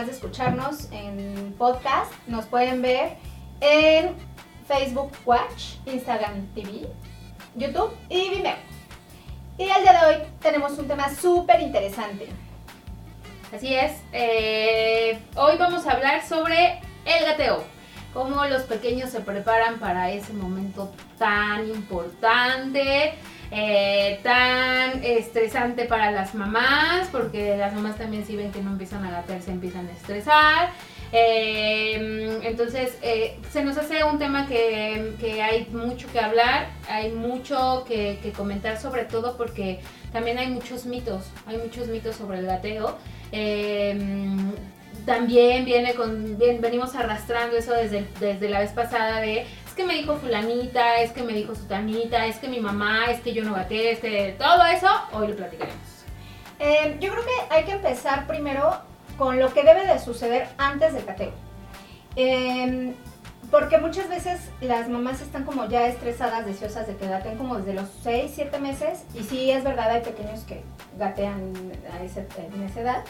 además de escucharnos en podcast, nos pueden ver en Facebook Watch, Instagram TV, YouTube y Vimeo. Y el día de hoy tenemos un tema súper interesante. Así es, eh, hoy vamos a hablar sobre el gateo, cómo los pequeños se preparan para ese momento tan importante, eh, tan estresante para las mamás, porque las mamás también si ven que no empiezan a gatear se empiezan a estresar. Eh, entonces, eh, se nos hace un tema que, que, hay mucho que hablar, hay mucho que, comentar sobre todo porque también hay muchos mitos, hay muchos mitos sobre el gateo. también viene con, venimos arrastrando eso desde, desde la vez pasada de que me dijo fulanita, es que me dijo sutanita, es que mi mamá, es que yo no gaté, es que todo eso, hoy lo platicaremos. Eh, yo creo que hay que empezar primero con lo que debe de suceder antes del gateo. Eh, porque muchas veces las mamás están como ya estresadas, deseosas de que gateen como desde los 6, 7 meses. Y sí, es verdad, hay pequeños que gatean a ese, en esa edad.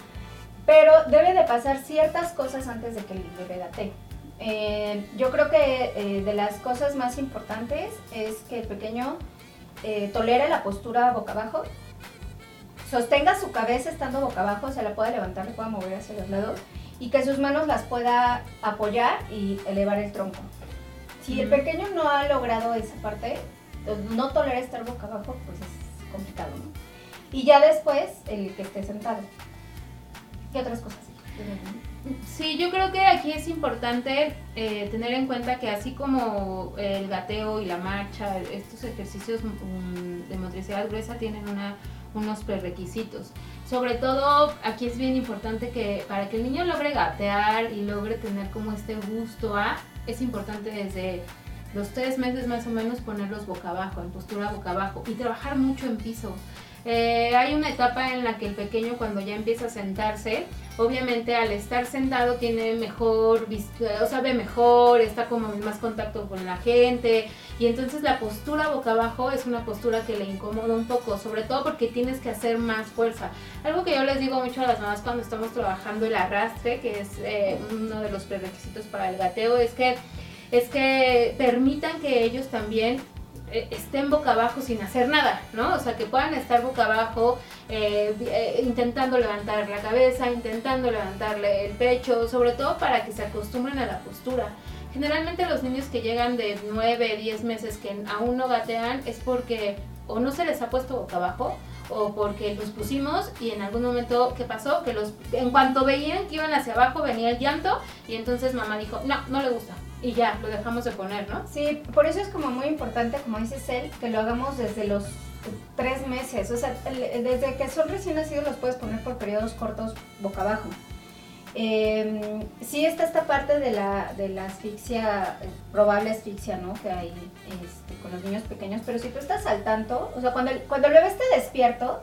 Pero debe de pasar ciertas cosas antes de que el bebé gatee. Eh, yo creo que eh, de las cosas más importantes es que el pequeño eh, tolere la postura boca abajo, sostenga su cabeza estando boca abajo, se la pueda levantar, le pueda mover hacia los lados y que sus manos las pueda apoyar y elevar el tronco. Si el pequeño no ha logrado esa parte, no tolera estar boca abajo, pues es complicado, ¿no? Y ya después, el que esté sentado. ¿Qué otras cosas? Sí, yo creo que aquí es importante eh, tener en cuenta que así como el gateo y la marcha, estos ejercicios um, de motricidad gruesa tienen una, unos prerequisitos. Sobre todo aquí es bien importante que para que el niño logre gatear y logre tener como este gusto a, es importante desde los tres meses más o menos ponerlos boca abajo, en postura boca abajo y trabajar mucho en piso. Eh, hay una etapa en la que el pequeño cuando ya empieza a sentarse, obviamente al estar sentado tiene mejor, o sabe mejor, está como en más contacto con la gente y entonces la postura boca abajo es una postura que le incomoda un poco, sobre todo porque tienes que hacer más fuerza. Algo que yo les digo mucho a las mamás cuando estamos trabajando el arrastre, que es eh, uno de los prerequisitos para el gateo, es que es que permitan que ellos también estén boca abajo sin hacer nada, ¿no? O sea, que puedan estar boca abajo eh, eh, intentando levantar la cabeza, intentando levantarle el pecho, sobre todo para que se acostumbren a la postura. Generalmente los niños que llegan de 9, 10 meses que aún no gatean es porque o no se les ha puesto boca abajo o porque los pusimos y en algún momento, ¿qué pasó? Que los, en cuanto veían que iban hacia abajo venía el llanto y entonces mamá dijo, no, no le gusta, y ya, lo dejamos de poner, ¿no? Sí, por eso es como muy importante, como dice él, que lo hagamos desde los tres meses. O sea, desde que son recién nacidos los puedes poner por periodos cortos boca abajo. Eh, sí está esta parte de la, de la asfixia, probable asfixia, ¿no? Que hay este, con los niños pequeños, pero si tú estás al tanto, o sea, cuando el, cuando el bebé esté despierto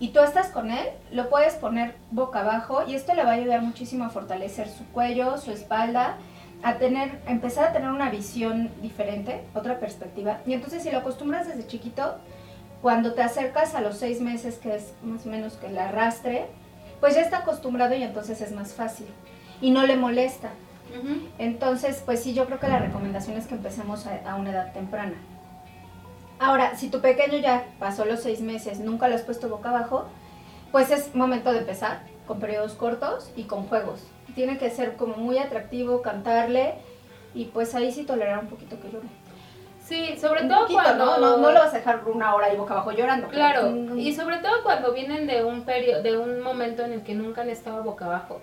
y tú estás con él, lo puedes poner boca abajo y esto le va a ayudar muchísimo a fortalecer su cuello, su espalda a tener, empezar a tener una visión diferente, otra perspectiva. Y entonces si lo acostumbras desde chiquito, cuando te acercas a los seis meses, que es más o menos que el arrastre, pues ya está acostumbrado y entonces es más fácil. Y no le molesta. Entonces, pues sí, yo creo que la recomendación es que empecemos a, una edad temprana. Ahora, si tu pequeño ya pasó los seis meses, nunca lo has puesto boca abajo, pues es momento de empezar con periodos cortos y con juegos tiene que ser como muy atractivo cantarle y pues ahí sí tolerar un poquito que llore. Sí, sobre todo cuando... ¿no? ¿no? lo vas a dejar una hora ahí boca abajo llorando. Claro, y sobre todo cuando vienen de un periodo, de un momento en el que nunca han estado boca abajo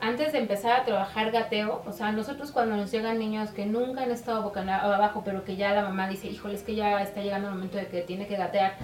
antes de empezar a trabajar gateo, o sea, nosotros cuando nos llegan niños que nunca han estado boca abajo, pero que ya la mamá dice, híjole, es que ya está llegando el momento de que tiene que gatear,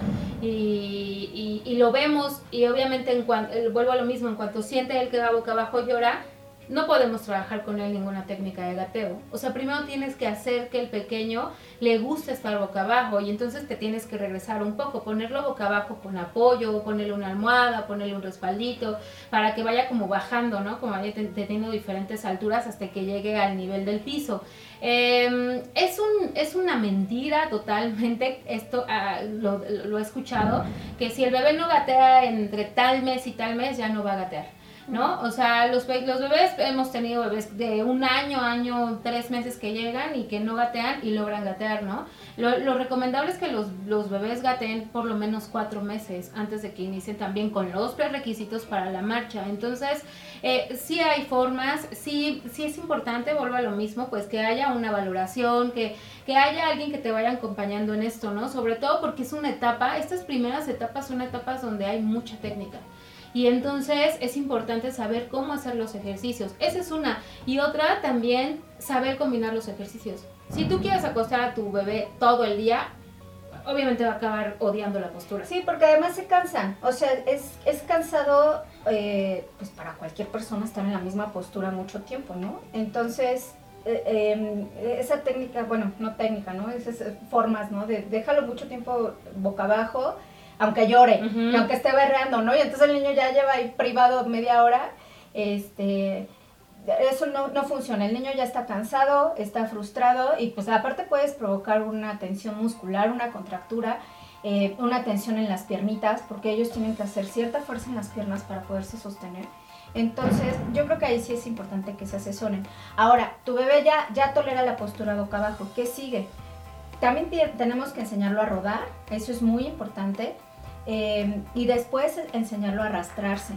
y, y, lo vemos, y obviamente en cuanto, vuelvo a lo mismo, en cuanto siente él que va boca abajo llora, no podemos trabajar con él ninguna técnica de gateo. O sea, primero tienes que hacer que el pequeño le guste estar boca abajo y entonces te tienes que regresar un poco, ponerlo boca abajo con apoyo, ponerle una almohada, ponerle un respaldito, para que vaya como bajando, ¿no? Como vaya teniendo diferentes alturas hasta que llegue al nivel del piso. Em, es, un, es una mentira totalmente, esto ah, lo, lo he escuchado, que si el bebé no gatea entre tal mes y tal mes, ya no va a gatear. ¿No? O sea, los, los bebés, hemos tenido bebés de un año, año, tres meses que llegan y que no gatean y logran gatear, ¿no? Lo, recomendable es que los, los, bebés gateen por lo menos cuatro meses antes de que inicien también con los prerequisitos para la marcha. Entonces, eh, sí hay formas, sí, sí es importante, vuelvo a lo mismo, pues que haya una valoración, que, que haya alguien que te vaya acompañando en esto, ¿no? Sobre todo porque es una etapa, estas primeras etapas son etapas donde hay mucha técnica. Y entonces es importante saber cómo hacer los ejercicios. Esa es una. Y otra también, saber combinar los ejercicios. Si tú quieres acostar a tu bebé todo el día, obviamente va a acabar odiando la postura. Sí, porque además se cansan. O sea, es, es cansado eh, pues para cualquier persona estar en la misma postura mucho tiempo, ¿no? Entonces, eh, em, esa técnica, bueno, no técnica, ¿no? Esas formas, ¿no? De déjalo mucho tiempo boca abajo aunque llore, aunque esté berreando, ¿no? Y entonces el niño ya lleva ahí privado media hora, este, eso no, no, funciona, el niño ya está cansado, está frustrado y pues aparte puedes provocar una tensión muscular, una contractura, eh, una tensión en las piernitas, porque ellos tienen que hacer cierta fuerza en las piernas para poderse sostener. Entonces, yo creo que ahí sí es importante que se asesoren. Ahora, tu bebé ya, ya tolera la postura boca abajo. ¿Qué sigue? También tenemos que enseñarlo a rodar, eso es muy importante. Eh, y después enseñarlo a arrastrarse.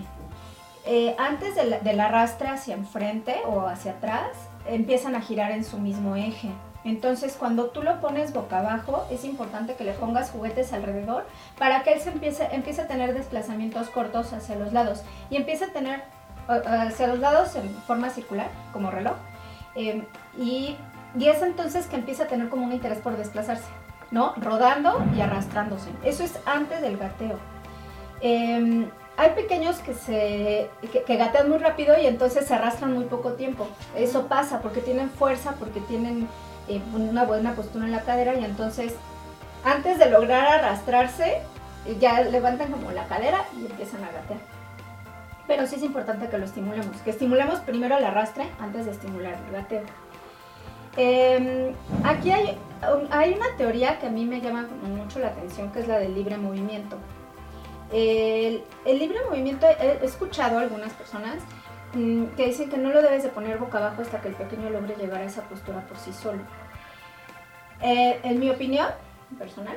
Eh, antes del, del, arrastre hacia enfrente o hacia atrás, empiezan a girar en su mismo eje. Entonces, cuando tú lo pones boca abajo, es importante que le pongas juguetes alrededor para que él se empiece, empiece a tener desplazamientos cortos hacia los lados y empiece a tener hacia los lados en forma circular, como reloj. Eh, y, y es entonces que empieza a tener como un interés por desplazarse. ¿no? Rodando y arrastrándose. Eso es antes del gateo. Em, hay pequeños que, se, que, gatean muy rápido y entonces se arrastran muy poco tiempo. Eso pasa porque tienen fuerza, porque tienen eh, una buena postura en la cadera y entonces antes de lograr arrastrarse ya levantan como la cadera y empiezan a gatear. Pero sí es importante que lo estimulemos, que estimulemos primero el arrastre antes de estimular el gateo. Em, aquí hay, hay, una teoría que a mí me llama mucho la atención, que es la del libre movimiento. El, libre movimiento, he, escuchado a algunas personas mm, que dicen que no lo debes de poner boca abajo hasta que el pequeño logre llegar a esa postura por sí solo. Eh, en mi opinión personal,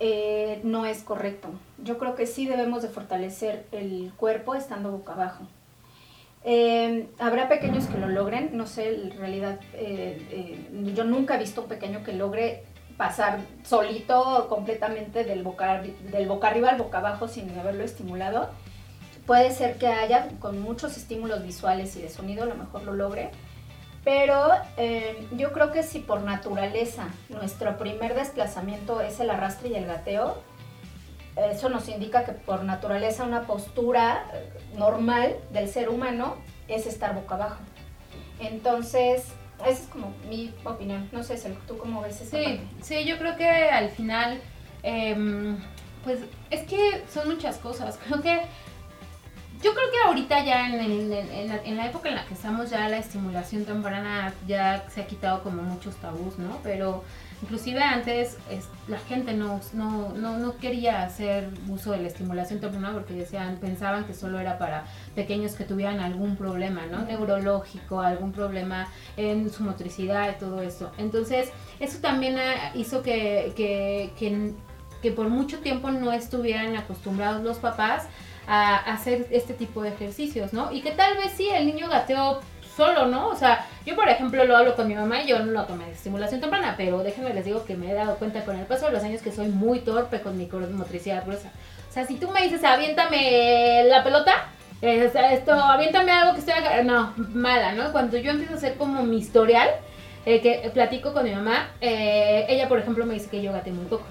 eh, no es correcto. Yo creo que sí debemos de fortalecer el cuerpo estando boca abajo. Eh, habrá pequeños que lo logren, no sé, en realidad eh, eh, yo nunca he visto un pequeño que logre pasar solito completamente del boca, del boca arriba al boca abajo sin haberlo estimulado. Puede ser que haya con muchos estímulos visuales y de sonido, a lo mejor lo logre, pero yo creo que si por naturaleza nuestro primer desplazamiento es el arrastre y el gateo, eso nos indica que por naturaleza una postura eh, normal del ser humano es estar boca abajo. Entonces, esa es como mi opinión. No sé, ¿tú cómo ves eso? Sí, sí, yo creo que al final, em, pues es que son muchas cosas. Creo que, yo creo que ahorita ya en, la, en la época en la que estamos ya la estimulación temprana ya se ha quitado como muchos tabús, ¿no? Pero Inclusive antes la gente no, no, quería hacer uso de la estimulación temprana porque decían, pensaban que solo era para pequeños que tuvieran algún problema, ¿no? Neurológico, algún problema en su motricidad y todo eso. Entonces, eso también hizo que, que, por mucho tiempo no estuvieran acostumbrados los papás a hacer este tipo de ejercicios, ¿no? Y que tal vez sí, el niño gateó solo, ¿no? O sea, yo por ejemplo lo hablo con mi mamá y yo no lo tomé de estimulación temprana, pero déjenme les digo que me he dado cuenta con el paso de los años que soy muy torpe con mi motricidad gruesa. O sea, si tú me dices, aviéntame la pelota, esto, aviéntame algo que estoy no, mala, ¿no? Cuando yo empiezo a hacer como mi historial, eh, que platico con mi mamá, eh, ella por ejemplo me dice que yo gaté muy poco.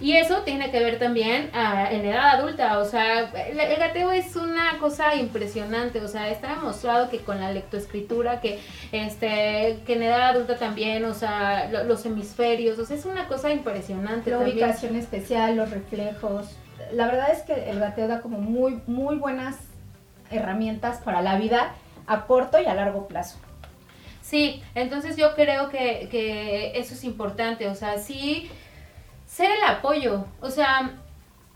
Y eso tiene que ver también ah, en edad adulta, o sea, el, el, gateo es una cosa impresionante, o sea, está demostrado que con la lectoescritura, que este que en edad adulta también, o sea, los hemisferios, o sea, es una cosa impresionante. La ubicación especial, los reflejos. La verdad es que el gateo da como muy, muy buenas herramientas para la vida a corto y a largo plazo. Sí, entonces yo creo que, que eso es importante, o sea, sí ser el apoyo, o sea,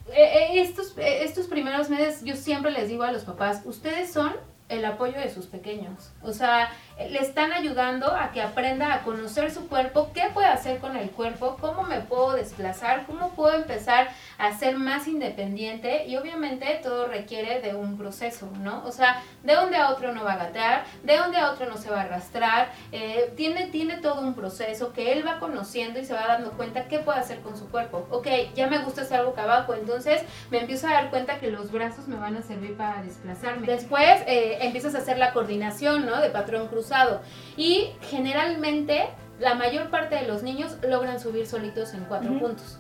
eh, eh, estos, eh, estos primeros meses yo siempre les digo a los papás, ustedes son el apoyo de sus pequeños, o sea, le están ayudando a que aprenda a conocer su cuerpo, qué puede hacer con el cuerpo, cómo me puedo desplazar, cómo puedo empezar a ser más independiente y obviamente todo requiere de un proceso, ¿no? O sea, de un día a otro no va a gatear, de un día a otro no se va a arrastrar, eh, tiene, tiene todo un proceso que él va conociendo y se va dando cuenta qué puede hacer con su cuerpo. Ok, ya me gusta hacer algo abajo, entonces me empiezo a dar cuenta que los brazos me van a servir para desplazarme. Después eh, empiezas a hacer la coordinación, ¿no? De patrón cruzado y generalmente la mayor parte de los niños logran subir solitos en cuatro puntos.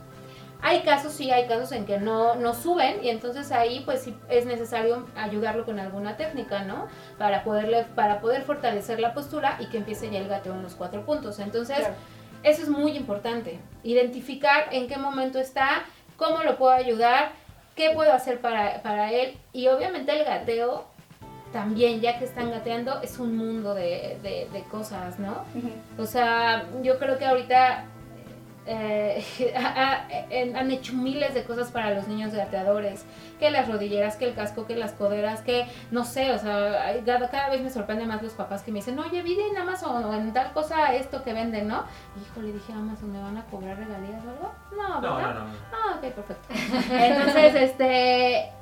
Hay casos, sí, hay casos en que no, no suben y entonces ahí pues sí es necesario ayudarlo con alguna técnica, ¿no? Para, poderle, para poder fortalecer la postura y que empiece ya el gateo en los cuatro puntos. Entonces, eso es muy importante. Identificar en qué momento está, cómo lo puedo ayudar, qué puedo hacer para, para él y obviamente el gateo también, ya que están gateando, es un mundo de, de, cosas, ¿no? O sea, yo creo que ahorita eh, han hecho miles de cosas para los niños gateadores, que las rodilleras, que el casco, que las coderas, que no sé, o sea, cada, vez me sorprende más los papás que me dicen, oye, vi en Amazon o en tal cosa esto que venden, ¿no? Híjole, dije, Amazon, ¿me van a cobrar regalías o algo? No, ¿verdad? No, no, no. Ah, ok, perfecto. Entonces, este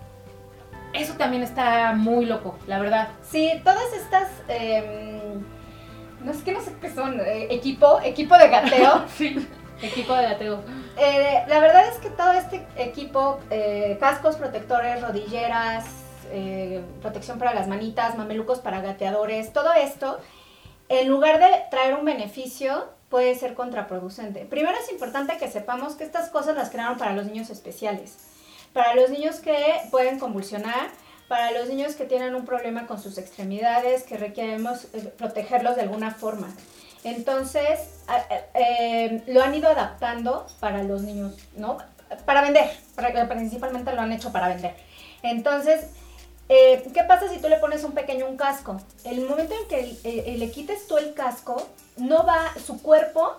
eso también está muy loco, la verdad. Sí, todas estas... Em, no sé qué no sé qué son, eh, equipo, equipo de gateo. sí, equipo de gateo. Eh, la verdad es que todo este equipo, eh, cascos protectores, rodilleras, protección para las manitas, mamelucos para gateadores, todo esto, en lugar de traer un beneficio, puede ser contraproducente. Primero es importante que sepamos que estas cosas las crearon para los niños especiales para los niños que pueden convulsionar, para los niños que tienen un problema con sus extremidades, que requeremos eh, protegerlos de alguna forma. Entonces, eh, lo han ido adaptando para los niños, ¿no? Para vender, principalmente lo han hecho para vender. Entonces, eh, ¿qué pasa si tú le pones un pequeño un casco? El momento en que le quites tú el casco, no va, su cuerpo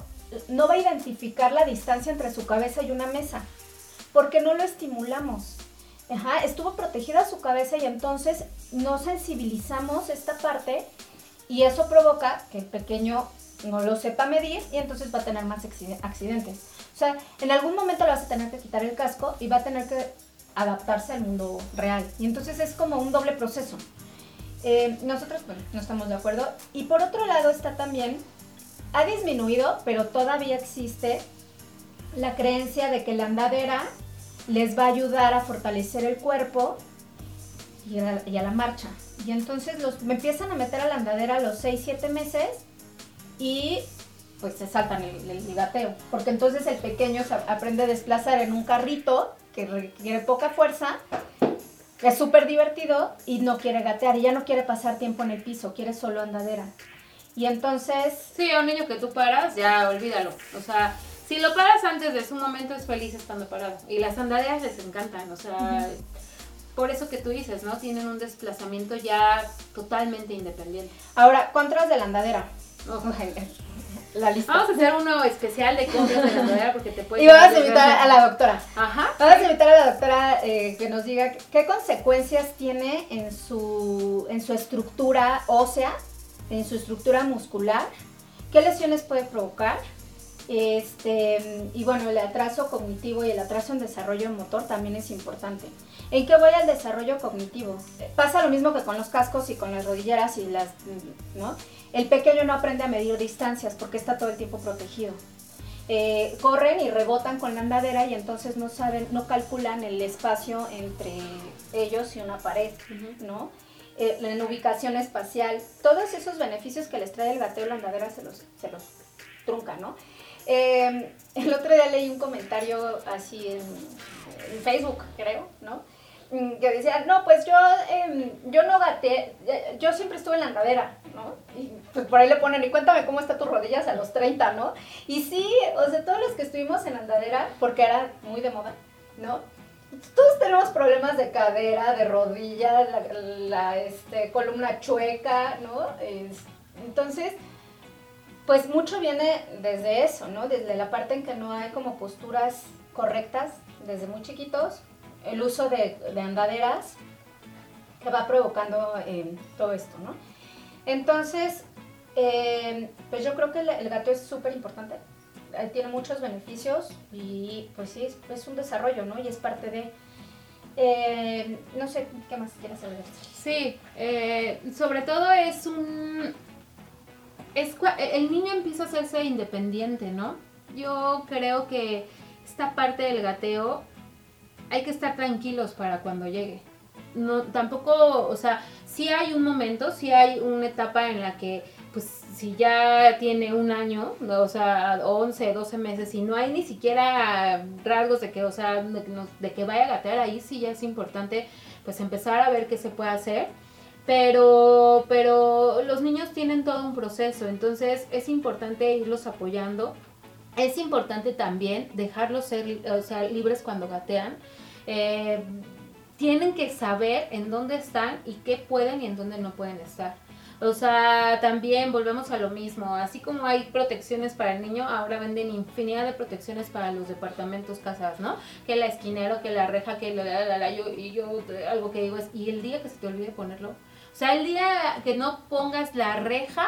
no va a identificar la distancia entre su cabeza y una mesa porque no lo estimulamos. Ajá, estuvo protegida su cabeza y entonces no sensibilizamos esta parte y eso provoca que el pequeño no lo sepa medir y entonces va a tener más accidentes. O sea, en algún momento le vas a tener que quitar el casco y va a tener que adaptarse al mundo real. Y entonces es como un doble proceso. Eh, nosotros, bueno, no estamos de acuerdo. Y por otro lado está también, ha disminuido, pero todavía existe la creencia de que la andadera les va a ayudar a fortalecer el cuerpo y a, la, marcha. Y entonces los, me empiezan a meter a la andadera a los 6, 7 meses y pues se saltan el, el. Porque entonces el pequeño se aprende a desplazar en un carrito que requiere poca fuerza, es súper divertido y no quiere gatear y ya no quiere pasar tiempo en el piso, quiere solo andadera. Y entonces... Sí, a un niño que tú paras, ya olvídalo. O sea, si lo paras antes de su momento es feliz estando parado. Y las sandalias les encantan, o sea, por eso que tú dices, ¿no? Tienen un desplazamiento ya totalmente independiente. Ahora, contras de la andadera. La lista. Vamos a hacer uno especial de contras de la andadera porque te puedes... Y vamos a invitar a la doctora. Ajá. Vamos a invitar a la doctora eh, que nos diga qué consecuencias tiene en su, en su estructura ósea, en su estructura muscular, qué lesiones puede provocar este, y bueno, el atraso cognitivo y el atraso en desarrollo motor también es importante. ¿En qué voy al desarrollo cognitivo? Pasa lo mismo que con los cascos y con las rodilleras y las, ¿no? El pequeño no aprende a medir distancias porque está todo el tiempo protegido. Eh, corren y rebotan con la andadera y entonces no saben, no calculan el espacio entre ellos y una pared, ¿no? Eh, en ubicación espacial, todos esos beneficios que les trae el gateo la andadera se los, se los trunca, ¿no? Em, el otro día leí un comentario así en, Facebook, creo, ¿no? Mm, que decía, no, pues yo, eh, yo no gateé, eh, yo siempre estuve en la andadera, ¿no? Y pues por ahí le ponen, y cuéntame cómo está tus rodillas a los 30, ¿no? Y sí, o sea, todos los que estuvimos en andadera, porque era muy de moda, ¿no? Todos tenemos problemas de cadera, de rodilla, la, este, columna chueca, ¿no? Es, entonces, pues mucho viene desde eso, ¿no? Desde la parte en que no hay como posturas correctas desde muy chiquitos el uso de, andaderas que va provocando eh, todo esto, ¿no? Entonces, eh, pues yo creo que el, gato es súper importante, eh, tiene muchos beneficios y pues sí, es, un desarrollo, ¿no? Y es parte de... no sé, ¿qué más quieres saber? Sí, sobre todo es un... Es, el niño empieza a hacerse independiente, ¿no? Yo creo que esta parte del gateo hay que estar tranquilos para cuando llegue. No, tampoco, o sea, sí hay un momento, sí hay una etapa en la que, pues, si ya tiene un año, o sea, 11, 12 meses, y no hay ni siquiera rasgos de que, o sea, de, que vaya a gatear, ahí sí ya es importante, pues, empezar a ver qué se puede hacer. Pero, pero los niños tienen todo un proceso, entonces es importante irlos apoyando. Es importante también dejarlos ser, o sea, libres cuando gatean eh, tienen que saber en dónde están y qué pueden y en dónde no pueden estar. O sea, también volvemos a lo mismo. Así como hay protecciones para el niño, ahora venden infinidad de protecciones para los departamentos, casas, ¿no? Que la esquinero, que la reja, que la, la, la, yo, y yo algo que digo es, ¿y el día que se te olvide ponerlo? O sea, el día que no pongas la reja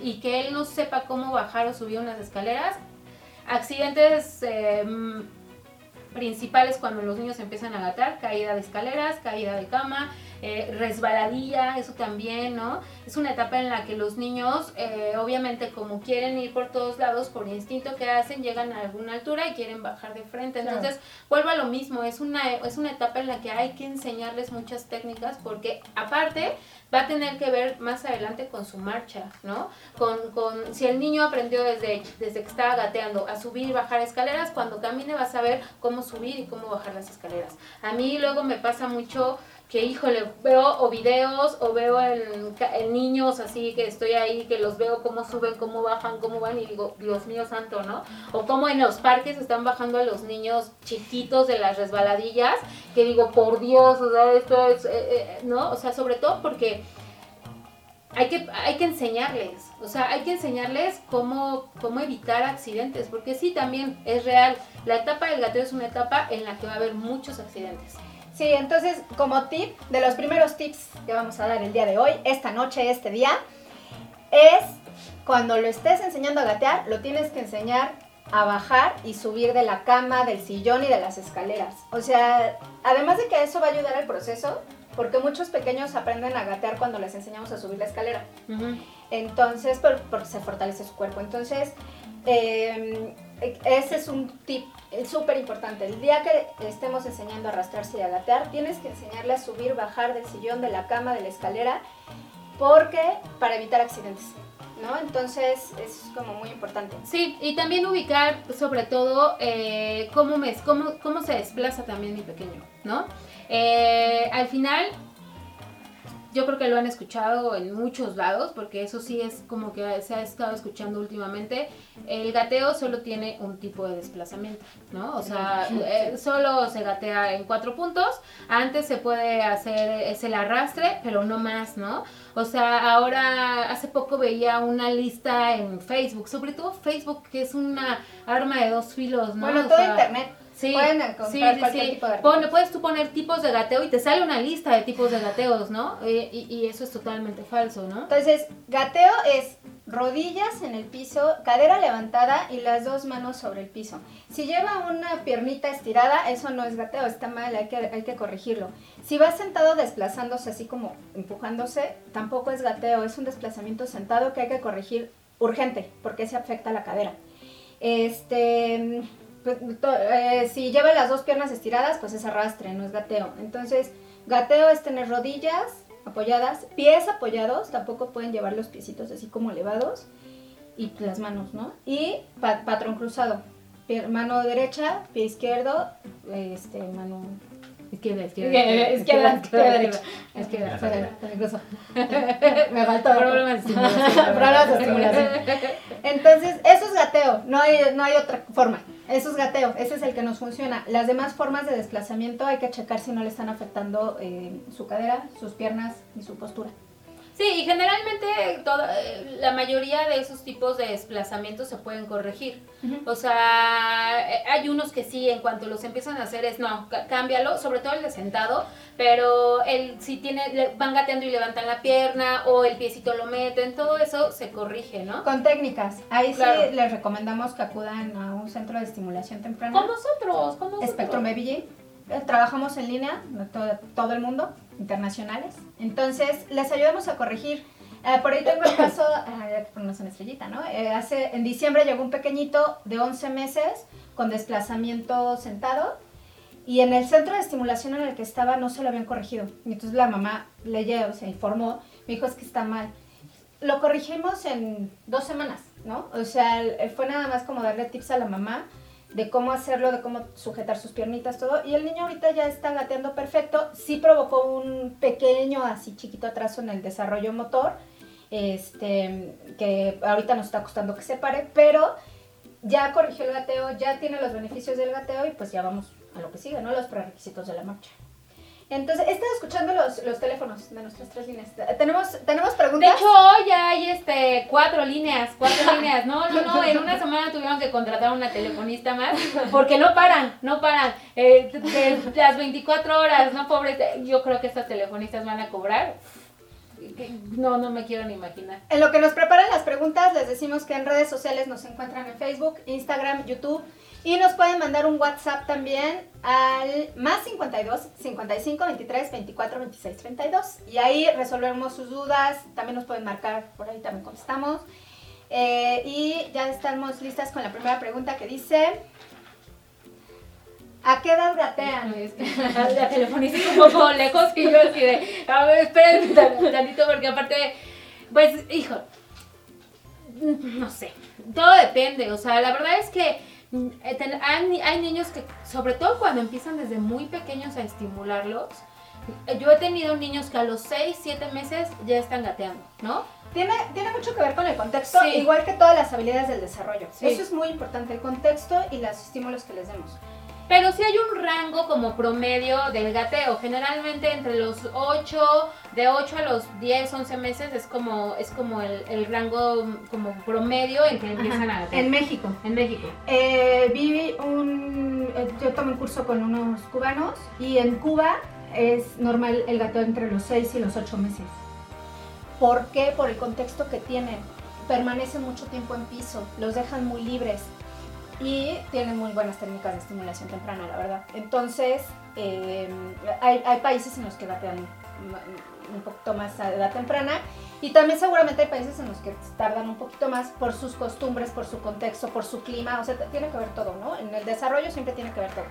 y que él no sepa cómo bajar o subir unas escaleras, accidentes eh, principales cuando los niños empiezan a gatar, caída de escaleras, caída de cama, eh, resbaladilla, eso también, ¿no? Es una etapa en la que los niños, eh, obviamente como quieren ir por todos lados, por instinto que hacen, llegan a alguna altura y quieren bajar de frente. Entonces, vuelvo a lo mismo, es una, es una etapa en la que hay que enseñarles muchas técnicas porque aparte va a tener que ver más adelante con su marcha, ¿no? Con, con si el niño aprendió desde, desde que estaba gateando a subir y bajar escaleras, cuando camine va a saber cómo subir y cómo bajar las escaleras. A mí luego me pasa mucho que híjole, veo o videos o veo en, niños así que estoy ahí, que los veo cómo suben, cómo bajan, cómo van y digo, Dios mío santo, ¿no? O cómo en los parques están bajando a los niños chiquitos de las resbaladillas, que digo, por Dios, o sea, esto es, eh, eh, ¿no? O sea, sobre todo porque hay que, hay que enseñarles, o sea, hay que enseñarles cómo, cómo evitar accidentes, porque sí, también es real, la etapa del gateo es una etapa en la que va a haber muchos accidentes. Sí, entonces como tip, de los primeros tips que vamos a dar el día de hoy, esta noche, este día, es cuando lo estés enseñando a gatear, lo tienes que enseñar a bajar y subir de la cama, del sillón y de las escaleras. O sea, además de que eso va a ayudar al proceso, porque muchos pequeños aprenden a gatear cuando les enseñamos a subir la escalera. Entonces, porque se fortalece su cuerpo. Entonces, eh, ese es un tip súper importante. El día que estemos enseñando a arrastrarse y a gatear, tienes que enseñarle a subir, bajar del sillón, de la cama, de la escalera, porque para evitar accidentes. ¿No? Entonces es como muy importante. Sí, y también ubicar sobre todo eh, cómo, me, cómo, cómo se desplaza también mi pequeño, ¿no? Eh, al final yo creo que lo han escuchado en muchos lados, porque eso sí es como que se ha estado escuchando últimamente. El gateo solo tiene un tipo de desplazamiento, ¿no? O sea, eh, solo se gatea en cuatro puntos. Antes se puede hacer es el arrastre, pero no más, ¿no? O sea, ahora hace poco veía una lista en Facebook, sobre todo Facebook, que es una arma de dos filos, ¿no? Bueno, todo internet. Sí, pueden encontrar cualquier tipo de puedes tú poner tipos de gateo y te sale una lista de tipos de gateos, ¿no? Eh, y, y, eso es totalmente falso, ¿no? Entonces, gateo es rodillas en el piso, cadera levantada y las dos manos sobre el piso. Si lleva una piernita estirada, eso no es gateo, está mal, hay que, hay que corregirlo. Si va sentado desplazándose así como empujándose, tampoco es gateo, es un desplazamiento sentado que hay que corregir urgente, porque se afecta la cadera. Este pues, eh, si lleva las dos piernas estiradas, pues es arrastre, no es gateo. Entonces, gateo es tener rodillas apoyadas, pies apoyados, tampoco pueden llevar los piecitos así como elevados. y las manos, ¿no? Y patrón cruzado. mano derecha, pie izquierdo, este, mano Izquierda, izquierda. Izquierda, izquierda, derecha. Izquierda, incluso. Me faltó. Problemas de estimulación. Problemas de estimulación. Entonces, eso es gateo. No hay, no hay otra forma. Eso es gateo. Ese es el que nos funciona. Las demás formas de desplazamiento hay que checar si no le están afectando eh, su cadera, sus piernas y su postura. Sí, y generalmente toda, la mayoría de esos tipos de desplazamientos se pueden corregir. O sea, eh, hay unos que sí, en cuanto los empiezan a hacer es, no, cámbialo, sobre todo el de sentado, pero el, si tiene, van gateando y levantan la pierna o el piecito lo meten, todo eso se corrige, ¿no? Con técnicas. Ahí sí les recomendamos que acudan a un centro de estimulación temprana. Con nosotros, con nosotros. Spectrum Baby eh, Trabajamos en línea, todo, todo el mundo internacionales. Entonces, les ayudamos a corregir. Eh, por ahí tengo el caso, eh, una estrellita, ¿no? Eh, hace, en diciembre llegó un pequeñito de 11 meses con desplazamiento sentado y en el centro de estimulación en el que estaba no se lo habían corregido. Y entonces la mamá leyó, se informó, me dijo es que está mal. Lo corrigimos en dos semanas, ¿no? O sea, fue nada más como darle tips a la mamá de cómo hacerlo, de cómo sujetar sus piernitas, todo. Y el niño ahorita ya está gateando perfecto. Sí provocó un pequeño, así chiquito atraso en el desarrollo motor, este, que ahorita nos está costando que se pare, pero ya corrigió el gateo, ya tiene los beneficios del gateo y pues ya vamos a lo que sigue, ¿no? Los prerequisitos de la marcha. Entonces, he estado escuchando los, los teléfonos de nuestras tres líneas. ¿Tenemos, ¿Tenemos preguntas? De hecho, hoy ya hay este, cuatro líneas, cuatro líneas. No, no, no, en una semana tuvieron que contratar una telefonista más porque no paran, no paran. Eh, las 24 horas, ¿no? Pobres, yo creo que estas telefonistas van a cobrar. No, no me quiero ni imaginar. En lo que nos preparan las preguntas, les decimos que en redes sociales nos encuentran en Facebook, Instagram, YouTube y nos pueden mandar un WhatsApp también al más 52 55 23 24 26 32. Y ahí resolvemos sus dudas. También nos pueden marcar, por ahí también contestamos. Eh, y ya estamos listas con la primera pregunta que dice: ¿A qué edad gatean? la telefonista un poco lejos y yo así de: A ver, esperen un tantito, porque aparte, pues, hijo, no sé, todo depende. O sea, la verdad es que eh, hay, niños que, sobre todo cuando empiezan desde muy pequeños a estimularlos, eh, yo he tenido niños que a los 6, 7 meses ya están gateando, ¿no? Tiene, tiene mucho que ver con el contexto, igual que todas las habilidades del desarrollo. Eso es muy importante, el contexto y los estímulos que les demos. Pero sí hay un rango como promedio del gateo. Generalmente entre los 8, de 8 a los 10, 11 meses es como, es como el, rango como promedio en que empiezan a gatear. En México. En México. Eh, vi un, eh, yo tomé un curso con unos cubanos y en Cuba es normal el gateo entre los 6 y los 8 meses. ¿Por qué? Por el contexto que tienen. Permanecen mucho tiempo en piso, los dejan muy libres y tienen muy buenas técnicas de estimulación temprana, la verdad. Entonces, eh, hay, hay, países en los que gatean un poquito más a edad temprana y también seguramente hay países en los que tardan un poquito más por sus costumbres, por su contexto, por su clima, o sea, tiene que ver todo, ¿no? En el desarrollo siempre tiene que ver todo.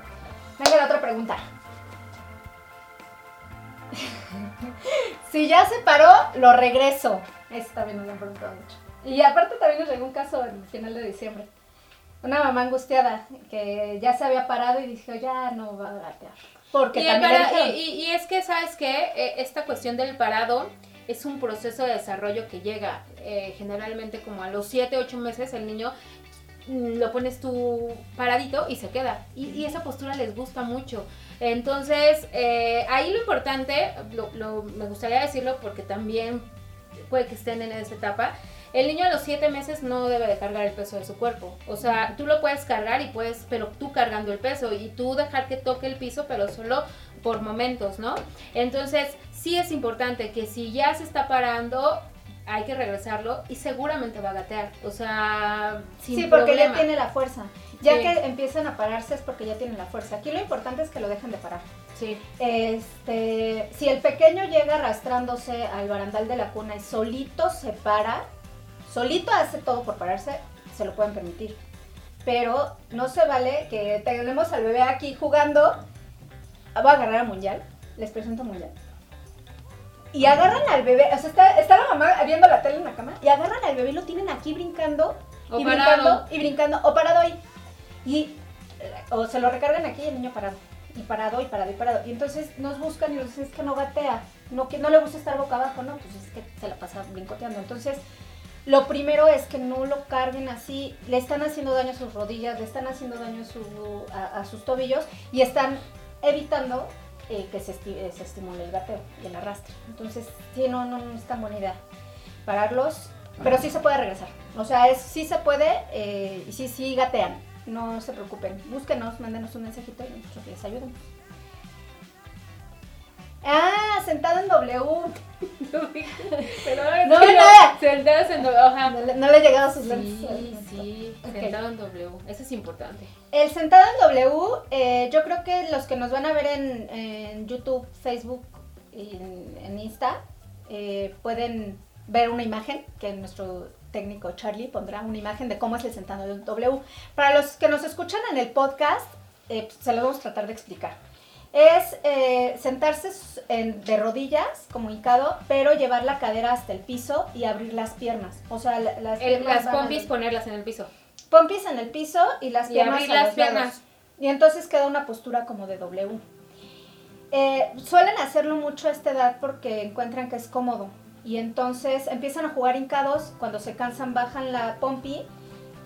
Venga, la otra pregunta. si ya se paró, lo regreso. Eso también nos han preguntado mucho. Y aparte también nos llegó un caso en el final de diciembre una mamá angustiada que ya se había parado y dijo, ya no va a gatear. Porque y, y, es que, ¿sabes qué? E, esta cuestión del parado es un proceso de desarrollo que llega eh, generalmente como a los 7, 8 meses el niño mm, lo pones tú paradito y se queda. Y, esa postura les gusta mucho. Entonces, eh, ahí lo importante, lo, me gustaría decirlo porque también puede que estén en esa etapa, el niño a los 7 meses no debe de cargar el peso de su cuerpo. O sea, tú lo puedes cargar y puedes, pero tú cargando el peso y tú dejar que toque el piso, pero solo por momentos, ¿no? Entonces, sí es importante que si ya se está parando, hay que regresarlo y seguramente va a gatear. O sea, sin Sí, porque ya tiene la fuerza. Ya que empiezan a pararse es porque ya tienen la fuerza. Aquí lo importante es que lo dejen de parar. Sí. Este, si el pequeño llega arrastrándose al barandal de la cuna y solito se para, solito hace todo por pararse, se lo pueden permitir. Pero no se vale que tenemos al bebé aquí jugando. Voy a agarrar a Mundial. Les presento a Mundial. y agarran al bebé, o sea, está, está la mamá viendo la tele en la cama y agarran al bebé y lo tienen aquí brincando O y parado. brincando y brincando o parado ahí. Y eh, o se lo recargan aquí y el niño parado. Y parado y parado y parado. Y entonces nos buscan y nos dicen, es que no gatea, no, que no le gusta estar boca abajo, no, pues es que se la pasa brincoteando. Entonces, lo primero es que no lo carguen así, le están haciendo daño a sus rodillas, le están haciendo daño a, su- a- a sus tobillos y están evitando eh, que se, se estimule el gateo y el arrastre. Entonces, sí, no, no, no es tan buena idea pararlos, pero sí se puede regresar. O sea, es, sí se puede eh, y sí, sí gatean. No se preocupen. Búsquenos, mándenos un mensajito y nosotros les ayudamos. Ah, sentado en W. Pero No, nada. Sentados en W. Ajá. No le, no le he llegado a sus lentes. Sí, sentado en W. Eso es importante. El sentado en W, eh, yo creo que los que nos van a ver en, en YouTube, Facebook y en, en Insta, eh, pueden ver una imagen que nuestro técnico Charlie pondrá una imagen de cómo es el sentado en W. Para los que nos escuchan en el podcast, eh, pues, se los vamos a tratar de explicar. Es eh, sentarse en- de rodillas, como hincado, pero llevar la cadera hasta el piso y abrir las piernas. O sea, la- las El- piernas las pompis ponerlas en el piso. pompis en el piso y las Y piernas abrir a las los piernas. lados. Y entonces queda una postura como de W. Eh, suelen hacerlo mucho a esta edad porque encuentran que es cómodo. Y entonces empiezan a jugar hincados, cuando se cansan bajan la pompi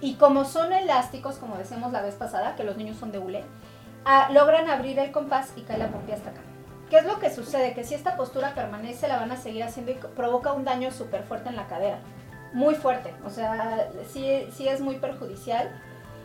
y como son elásticos, como decíamos la vez pasada, que los niños son de hule, ah, logran abrir el compás y cae la pompi hasta acá. ¿Qué es lo que sucede? Que si esta postura permanece, la van a seguir haciendo y provoca un daño súper fuerte en la cadera. Muy fuerte. O sea, sí, sí es muy perjudicial.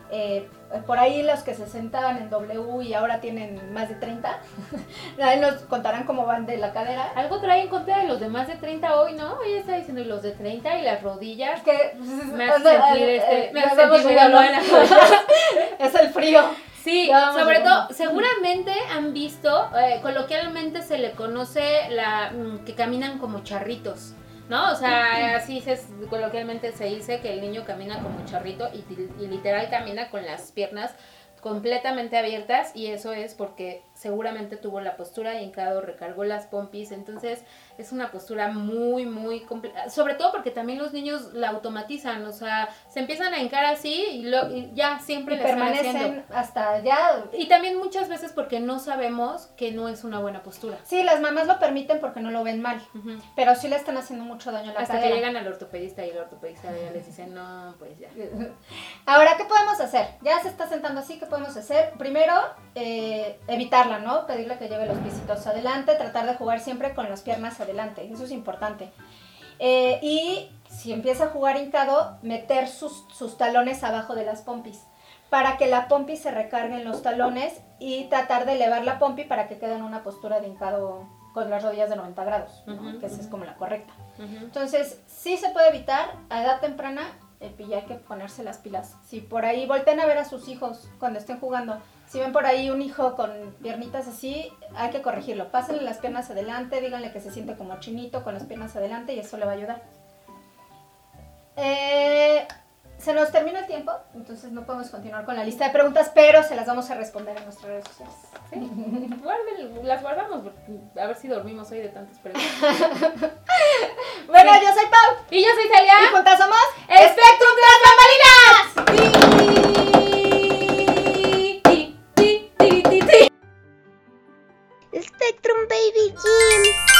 Eh, por ahí los que se sentaban en W y ahora tienen más de 30, ahí nos contarán cómo van de la cadera. Algo trae en contra de los de más de 30 hoy, ¿no? Ella está diciendo los de 30 y las rodillas. Que, Me hace sentir, este, me hace sentir muy rodillas. es el frío. Sí, vamos sobre todo, seguramente han visto, eh, coloquialmente se le conoce la mm, que caminan como charritos, ¿no? O sea, así se, coloquialmente se dice que el niño camina como charrito y, y literal camina con las piernas completamente abiertas y eso es porque seguramente tuvo la postura y hincado, recargó las pompis, entonces es una postura muy, muy complicada, sobre todo porque también los niños la automatizan, o sea, se empiezan a hincar así y, lo, y ya siempre Y la están haciendo. permanecen hasta allá. Y también muchas veces porque no sabemos que no es una buena postura. Sí, las mamás lo permiten porque no lo ven mal, pero sí le están haciendo mucho daño a la Hasta cadera. que llegan al ortopedista y el ortopedista ya les dice, no, pues ya. Ahora, ¿qué podemos hacer? Ya se está sentando así, ¿qué podemos hacer? Primero, eh, evitarla, ¿no? Pedirle que lleve los pisitos adelante, tratar de jugar siempre con las piernas adelante, eso es importante. Eh, y si empieza a jugar hincado, meter sus, sus talones abajo de las pompis, para que la pompi se recargue en los talones y tratar de elevar la pompi para que quede en una postura de hincado con las rodillas de 90 grados, que esa es como la correcta. Entonces, sí se puede evitar a edad temprana, y hay que ponerse las pilas. Si por ahí volten a ver a sus hijos cuando estén jugando, si ven por ahí un hijo con piernitas así, hay que corregirlo. Pásenle las piernas adelante, díganle que se siente como chinito con las piernas adelante y eso le va a ayudar. Eh, se nos termina el tiempo, entonces no podemos continuar con la lista de preguntas, pero se las vamos a responder en nuestras redes sociales. Sí, las guardamos, a ver si dormimos hoy de tantas preguntas. bueno, yo soy Pau. Y yo soy Celia. Y juntas somos Spectrum Tras Bambalinas. Sí. Spectrum Baby Jim.